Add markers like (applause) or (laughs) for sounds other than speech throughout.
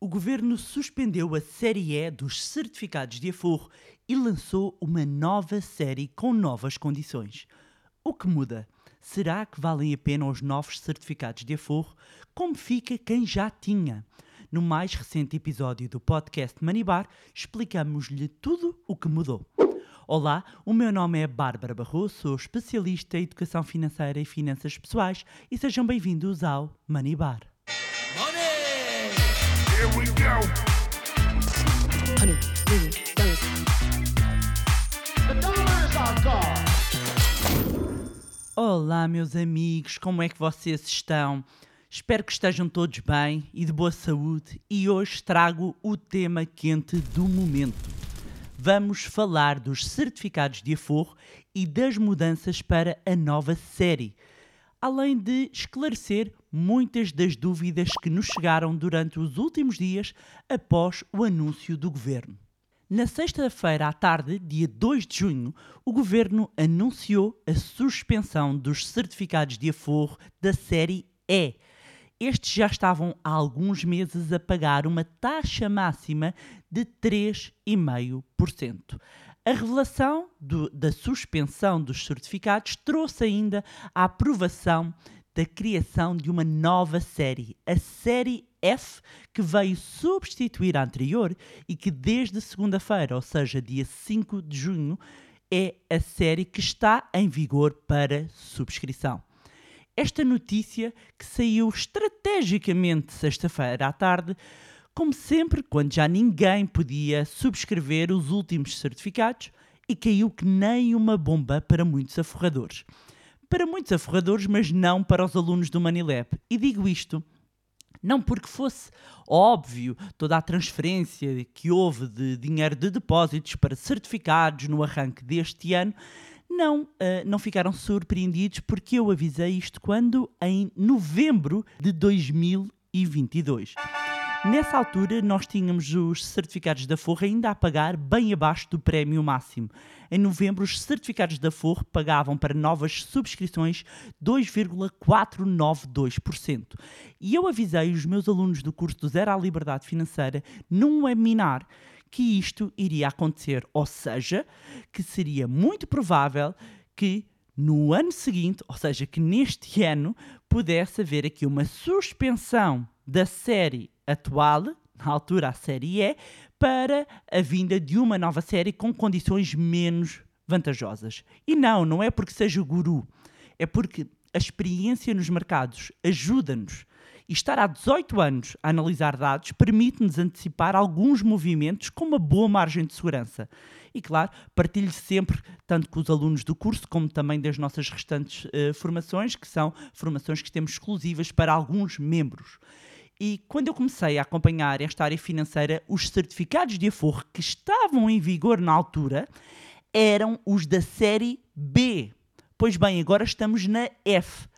O governo suspendeu a série E dos certificados de aforro e lançou uma nova série com novas condições. O que muda? Será que valem a pena os novos certificados de aforro? Como fica quem já tinha? No mais recente episódio do podcast Manibar, explicamos-lhe tudo o que mudou. Olá, o meu nome é Bárbara Barroso, sou especialista em educação financeira e finanças pessoais e sejam bem-vindos ao Manibar. Here we go. Million dollars. The. Olá, meus amigos, como é que vocês estão? Espero que estejam todos bem e de boa saúde e hoje trago o tema quente do momento. Vamos falar dos certificados de aforro e das mudanças para a nova série, além de esclarecer muitas das dúvidas que nos chegaram durante os últimos dias após o anúncio do governo. Na sexta-feira à tarde, dia 2 de junho, o governo anunciou a suspensão dos certificados de aforro da série E. Estes já estavam há alguns meses a pagar uma taxa máxima de 3,5%. A revelação do- da suspensão dos certificados trouxe ainda a aprovação da criação de uma nova série, a série F, que veio substituir a anterior e que desde segunda-feira, ou seja, dia 5 de junho, é a série que está em vigor para subscrição. Esta notícia, que saiu estrategicamente sexta-feira à tarde, como sempre, quando já ninguém podia subscrever os últimos certificados, e caiu que nem uma bomba para muitos aforradores. Para muitos aforradores, mas não para os alunos do Manilab. E digo isto não porque fosse óbvio toda a transferência que houve de dinheiro de depósitos para certificados no arranque deste ano, não, ah, não ficaram surpreendidos porque eu avisei isto quando? Em novembro de 2022. Nessa altura, nós tínhamos os certificados da Forra ainda a pagar bem abaixo do prémio máximo. Em novembro, os certificados da Forra pagavam para novas subscrições 2,492%. E eu avisei os meus alunos do curso do Zero à Liberdade Financeira num webinar que isto iria acontecer, ou seja, que seria muito provável que no ano seguinte, ou seja, que neste ano, pudesse haver aqui uma suspensão da série atual, na altura a série E, para a vinda de uma nova série com condições menos vantajosas. E não, não é porque seja guru, é porque a experiência nos mercados ajuda-nos. E estar há 18 anos a analisar dados permite-nos antecipar alguns movimentos com uma boa margem de segurança. E claro, partilho sempre, tanto com os alunos do curso, como também das nossas restantes eh, formações, que são formações que temos exclusivas para alguns membros. E quando eu comecei a acompanhar esta área financeira, os certificados de aforro que estavam em vigor na altura eram os da série B. Pois bem, agora estamos na F.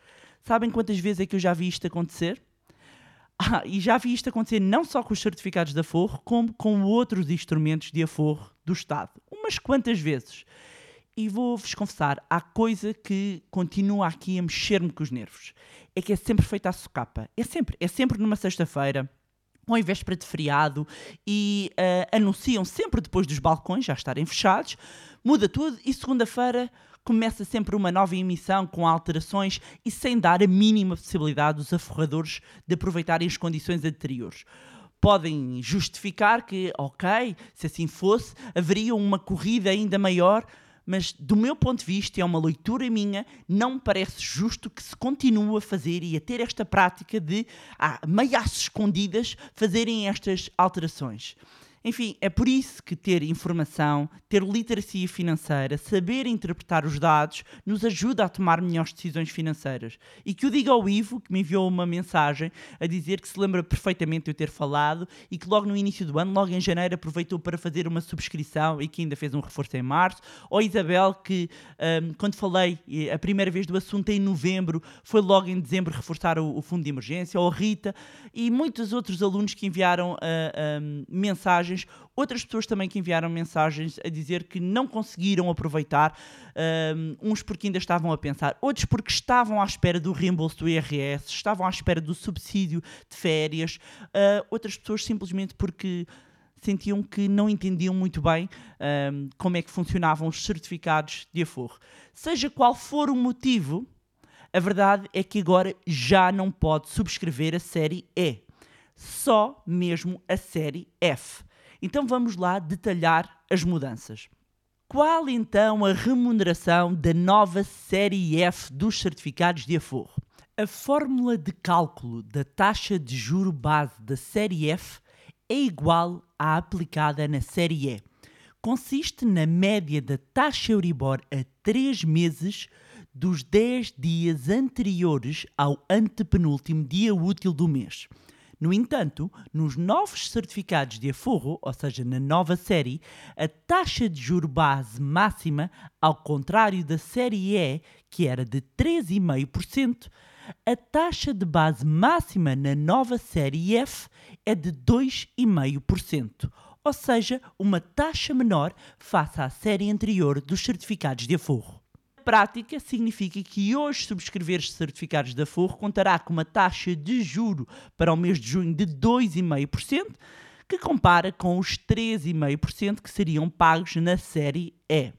Sabem quantas vezes é que eu já vi isto acontecer? (laughs) Ah, e já vi isto acontecer não só com os certificados de aforro, como com outros instrumentos de aforro do Estado. Umas quantas vezes. E vou-vos confessar, há coisa que continua aqui a mexer-me com os nervos. É que é sempre feita à socapa. É sempre, é sempre numa sexta-feira, ou em véspera de feriado, e ah, anunciam sempre depois dos balcões já estarem fechados, muda tudo e segunda-feira começa sempre uma nova emissão com alterações e sem dar a mínima possibilidade dos aforradores de aproveitarem as condições anteriores. Podem justificar que, ok, se assim fosse, haveria uma corrida ainda maior, mas do meu ponto de vista, é uma leitura minha, não me parece justo que se continue a fazer e a ter esta prática de, a meio às escondidas, fazerem estas alterações. Enfim, é por isso que ter informação, ter literacia financeira, saber interpretar os dados, nos ajuda a tomar melhores decisões financeiras. E que o diga ao Ivo, que me enviou uma mensagem a dizer que se lembra perfeitamente de eu ter falado e que logo no início do ano, logo em janeiro, aproveitou para fazer uma subscrição e que ainda fez um reforço em março. Ou Isabel, que hum, quando falei a primeira vez do assunto em novembro, foi logo em dezembro reforçar o, o fundo de emergência. Ou Rita e muitos outros alunos que enviaram hum, mensagens mensagens, outras pessoas também que enviaram mensagens a dizer que não conseguiram aproveitar, um, uns porque ainda estavam a pensar, outros porque estavam à espera do reembolso do IRS, estavam à espera do subsídio de férias, uh, outras pessoas simplesmente porque sentiam que não entendiam muito bem um, como é que funcionavam os certificados de aforro. Seja qual for o motivo, a verdade é que agora já não pode subscrever a série E, só mesmo a série F. Então vamos lá detalhar as mudanças. Qual então a remuneração da nova série F dos certificados de aforro? A fórmula de cálculo da taxa de juro base da série F é igual à aplicada na série E. Consiste na média da taxa Euribor a 3 meses dos 10 dias anteriores ao antepenúltimo dia útil do mês. No entanto, nos novos certificados de aforro, ou seja, na nova série, a taxa de juro base máxima, ao contrário da série E, que era de 3,5%, a taxa de base máxima na nova série F é de 2,5%, ou seja, uma taxa menor face à série anterior dos certificados de aforro prática, significa que hoje subscrever certificados de aforro contará com uma taxa de juro para o mês de junho de 2,5%, que compara com os 3,5% que seriam pagos na série E.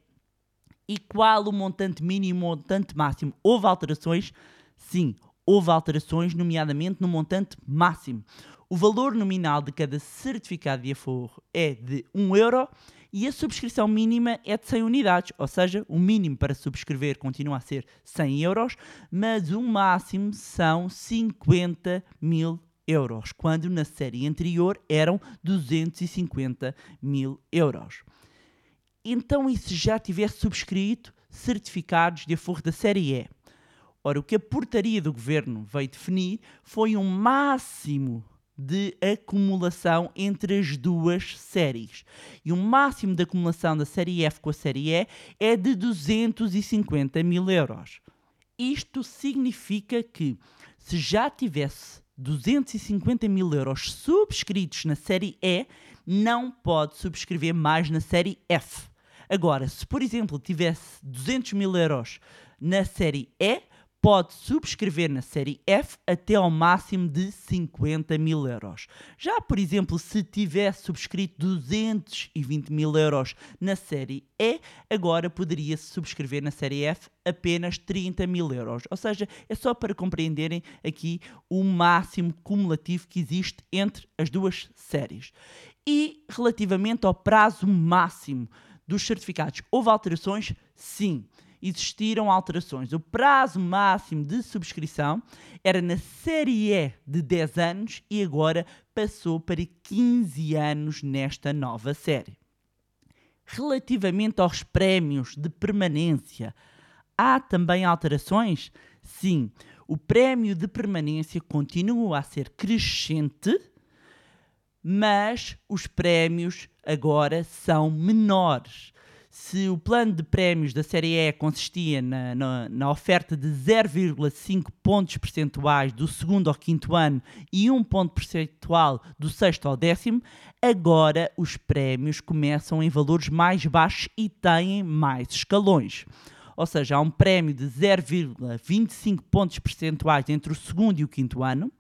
E qual o montante mínimo e o montante máximo? Houve alterações? Sim, houve alterações, nomeadamente no montante máximo. O valor nominal de cada certificado de aforro é de 1 euro e a subscrição mínima é de 100 unidades, ou seja, o mínimo para subscrever continua a ser 100 euros, mas o máximo são 50 mil euros, quando na série anterior eram 250 mil euros. Então, e se já tivesse subscrito certificados de aforro da série E? Ora, o que a portaria do governo veio definir foi um máximo de acumulação entre as duas séries. E o máximo de acumulação da série F com a série E é de 250 mil euros. Isto significa que, se já tivesse 250 mil euros subscritos na série E, não pode subscrever mais na série F. Agora, se por exemplo tivesse 200 mil euros na série E, pode subscrever na série F até ao máximo de 50 mil euros. Já, por exemplo, se tivesse subscrito 220 mil euros na série E, agora poderia subscrever na série F apenas 30 mil euros. Ou seja, é só para compreenderem aqui o máximo cumulativo que existe entre as duas séries. E relativamente ao prazo máximo dos certificados, houve alterações? Sim existiram alterações. O prazo máximo de subscrição era na série E de 10 anos e agora passou para 15 anos nesta nova série. Relativamente aos prémios de permanência, há também alterações? Sim, o prémio de permanência continua a ser crescente, mas os prémios agora são menores se o plano de prémios da Série E consistia na, na, na oferta de 0,5 pontos percentuais do segundo ao quinto ano e 1 ponto percentual do sexto ao décimo, agora os prémios começam em valores mais baixos e têm mais escalões. Ou seja, há um prémio de 0,25 pontos percentuais entre o segundo e o quinto ano,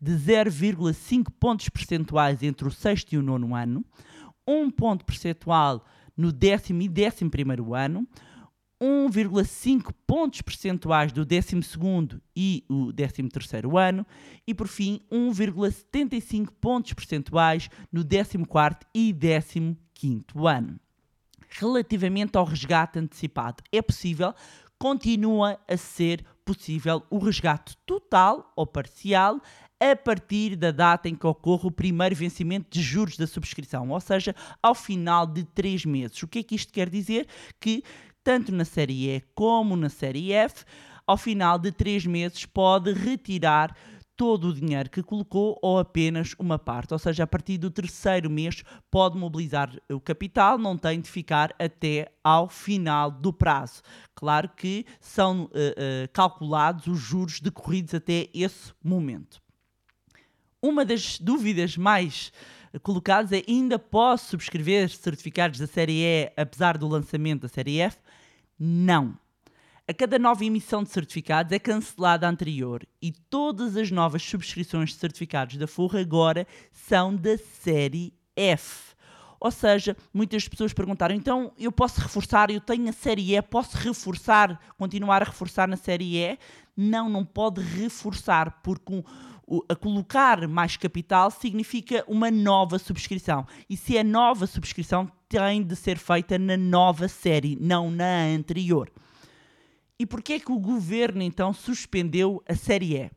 de 0,5 pontos percentuais entre o sexto e o nono ano, 1 ponto percentual no décimo e décimo primeiro ano, 1,5 pontos percentuais do 12 e o 13 ano e, por fim, 1,75 pontos percentuais no 14 e 15 ano. Relativamente ao resgate antecipado, é possível, continua a ser possível o resgate total ou parcial a partir da data em que ocorre o primeiro vencimento de juros da subscrição, ou seja, ao final de três meses. O que é que isto quer dizer? Que tanto na série E como na série F, ao final de três meses pode retirar todo o dinheiro que colocou ou apenas uma parte. Ou seja, a partir do terceiro mês pode mobilizar o capital, não tem de ficar até ao final do prazo. Claro que são uh, uh, calculados os juros decorridos até esse momento. Uma das dúvidas mais colocados é ainda posso subscrever certificados da série E apesar do lançamento da série F? Não. A cada nova emissão de certificados é cancelada a anterior e todas as novas subscrições de certificados da Forra agora são da série F. Ou seja, muitas pessoas perguntaram: então eu posso reforçar, eu tenho a série E, posso reforçar, continuar a reforçar na série E? Não, não pode reforçar, porque um, o- a colocar mais capital significa uma nova subscrição. E se é nova subscrição, tem de ser feita na nova série, não na anterior. E porquê é que o governo então suspendeu a série E?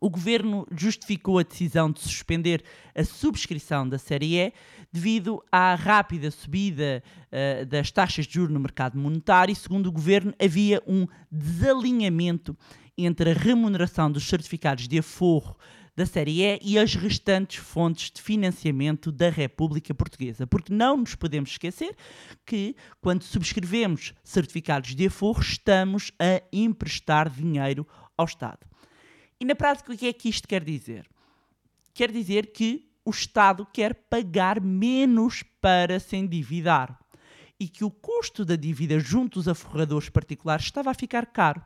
O governo justificou a decisão de suspender a subscrição da série E devido à rápida subida eh, das taxas de juros no mercado monetário e, segundo o governo, havia um desalinhamento entre a remuneração dos certificados de aforro da série E e as restantes fontes de financiamento da República Portuguesa. Porque não nos podemos esquecer que, quando subscrevemos certificados de aforro, estamos a emprestar dinheiro ao Estado. E na prática, o que é que isto quer dizer? Quer dizer que o Estado quer pagar menos para se endividar e que o custo da dívida junto aos aforradores particulares estava a ficar caro.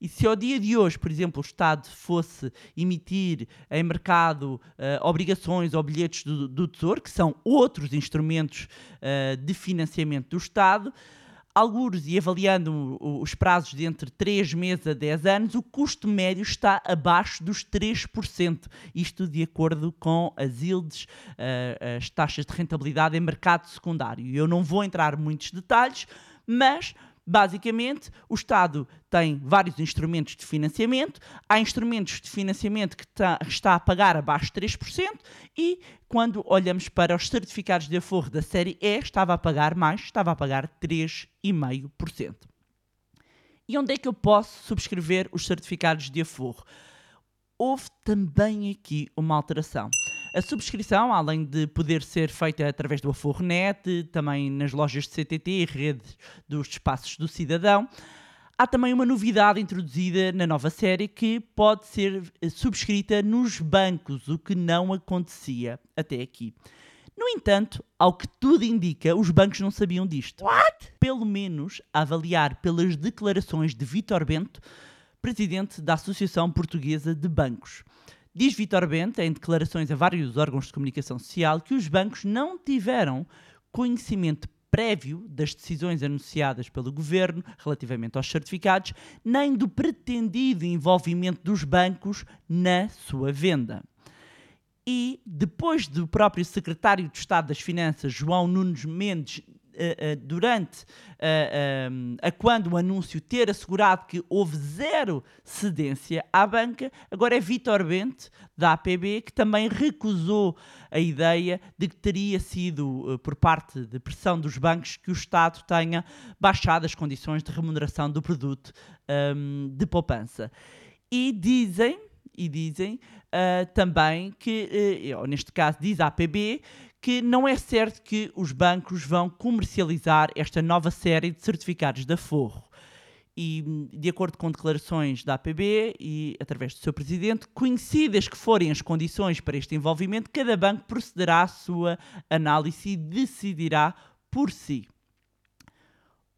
E se ao dia de hoje, por exemplo, o Estado fosse emitir em mercado eh, obrigações ou bilhetes do, do Tesouro, que são outros instrumentos eh, de financiamento do Estado, alguns e avaliando os prazos de entre 3 meses a 10 anos, o custo médio está abaixo dos 3%. Isto de acordo com as yields, eh, as taxas de rentabilidade em mercado secundário. Eu não vou entrar muitos detalhes, mas Basicamente, o Estado tem vários instrumentos de financiamento, há instrumentos de financiamento que tá- está a pagar abaixo de 3%, e quando olhamos para os certificados de aforro da série E, estava a pagar mais, estava a pagar 3,5%. E onde é que eu posso subscrever os certificados de aforro? Houve também aqui uma alteração. A subscrição, além de poder ser feita através do Aforronet, também nas lojas de CTT e redes dos espaços do cidadão, há também uma novidade introduzida na nova série que pode ser eh, subscrita nos bancos, o que não acontecia até aqui. No entanto, ao que tudo indica, os bancos não sabiam disto. What? Pelo menos a avaliar pelas declarações de Vítor Bento, presidente da Associação Portuguesa de Bancos. Diz Vítor Bento, em declarações a vários órgãos de comunicação social, que os bancos não tiveram conhecimento prévio das decisões anunciadas pelo governo relativamente aos certificados, nem do pretendido envolvimento dos bancos na sua venda. E depois do próprio secretário de Estado das Finanças, João Nunes Mendes, durante eh, eh, a quando o anúncio ter assegurado que houve zero cedência à banca, agora é Vítor Bente, da APB, que também recusou a ideia de que teria sido, eh, por parte de pressão dos bancos, que o Estado tenha baixado as condições de remuneração do produto ehm, de poupança. E dizem, e dizem ah, também que, eh, ou neste caso diz a APB, que não é certo que os bancos vão comercializar esta nova série de certificados de aforro. E, de acordo com declarações da APB e através do seu presidente, conhecidas que forem as condições para este envolvimento, cada banco procederá à sua análise e decidirá por si.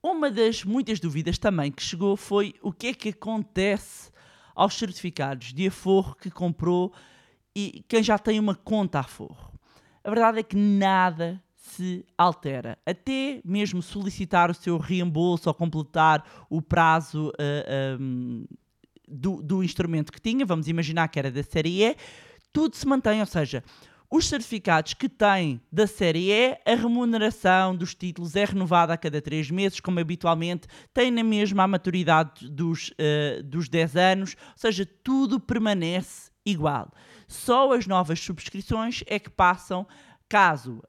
Uma das muitas dúvidas também que chegou foi o que é que acontece aos certificados de aforro que comprou e quem já tem uma conta aforro. A verdade é que nada se altera. Até mesmo solicitar o seu reembolso ou completar o prazo ah, ahm, do, do instrumento que tinha, vamos imaginar que era da série E, tudo se mantém, ou seja, os certificados que têm da série E, a remuneração dos títulos é renovada a cada 3 meses, como habitualmente, tem na mesma a maturidade dos, eh, dos 10 anos, ou seja, tudo permanece igual. Só as novas subscrições é que passam, caso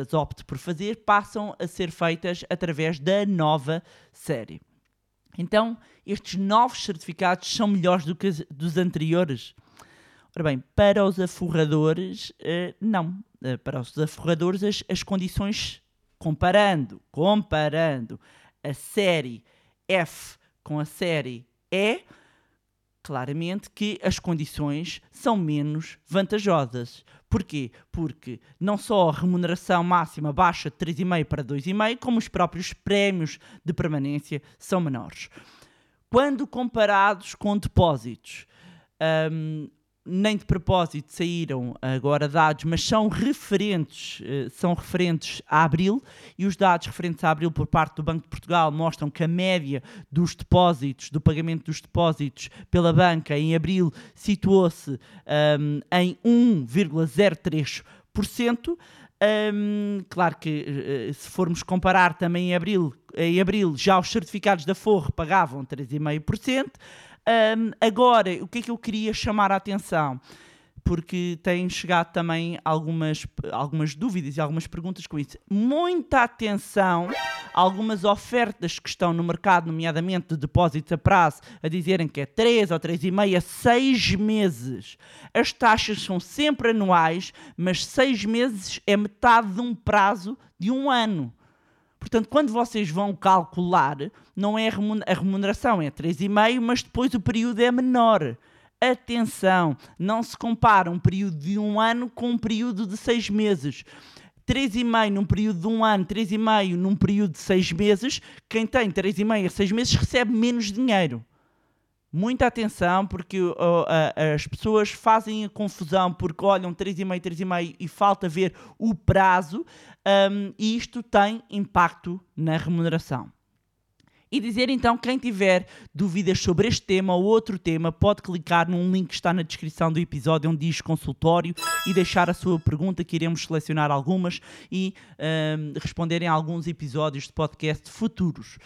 as opte por fazer, passam a ser feitas através da nova série. Então, estes novos certificados são melhores do que os dos anteriores? Ora bem, para os aforradores, eh, não. Eh, para os aforradores, as, as condições, comparando, comparando a série F com a série E, claramente que as condições são menos vantajosas. Porquê? Porque não só a remuneração máxima baixa de 3,5 para 2,5, como os próprios prémios de permanência são menores. Quando comparados com depósitos, hum, nem de propósito saíram agora dados, mas são referentes, eh, são referentes a abril e os dados referentes a abril por parte do Banco de Portugal mostram que a média dos depósitos, do pagamento dos depósitos pela banca em abril situou-se um, em 1,03%. Um, claro que uh, se formos comparar também em abril, em abril já os certificados da Forro pagavam 3,5%. Um, agora, o que é que eu queria chamar a atenção? Porque têm chegado também algumas, algumas dúvidas e algumas perguntas com isso. Muita atenção a algumas ofertas que estão no mercado, nomeadamente de depósitos a prazo, a dizerem que é 3 ou 3,5 a 6 meses. As taxas são sempre anuais, mas 6 meses é metade de um prazo de um ano. Portanto, quando vocês vão calcular, não é a remuneração, é 3,5, mas depois o período é menor. Atenção, não se compara um período de um ano com um período de seis meses. 3,5 num período de um ano, 3,5 num período de seis meses, quem tem 3,5 a 6 meses recebe menos dinheiro. Muita atenção, porque uh, uh, as pessoas fazem a confusão porque olham 3,5, 3,5 e falta ver o prazo, um, e isto tem impacto na remuneração. E dizer então, quem tiver dúvidas sobre este tema ou outro tema, pode clicar num link que está na descrição do episódio onde diz consultório e deixar a sua pergunta, que iremos selecionar algumas e um, responder em alguns episódios de podcast futuros.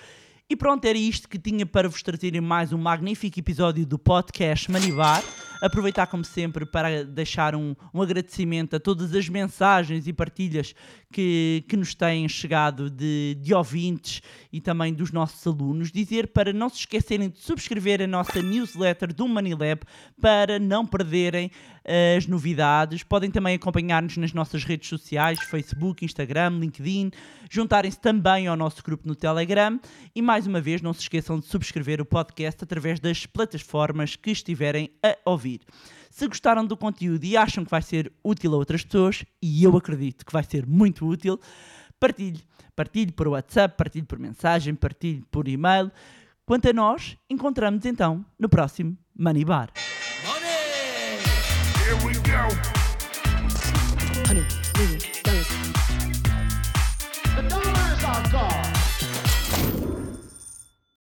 E pronto, era isto que tinha para vos trazer em mais um magnífico episódio do podcast Manibar. Aproveitar, como sempre, para deixar um, um agradecimento a todas as mensagens e partilhas que, que nos têm chegado de, de ouvintes e também dos nossos alunos. Dizer para não se esquecerem de subscrever a nossa newsletter do Manilab para não perderem as novidades. Podem também acompanhar-nos nas nossas redes sociais, Facebook, Instagram, LinkedIn, juntarem-se também ao nosso grupo no Telegram e mais uma vez não se esqueçam de subscrever o podcast através das plataformas que estiverem a ouvir. Se gostaram do conteúdo e acham que vai ser útil a outras pessoas, e eu acredito que vai ser muito útil, partilhe. Partilhe por WhatsApp, partilhe por mensagem, partilhe por e-mail. Quanto a nós, encontramos então no próximo Money Bar. Money! Here we go. Honey,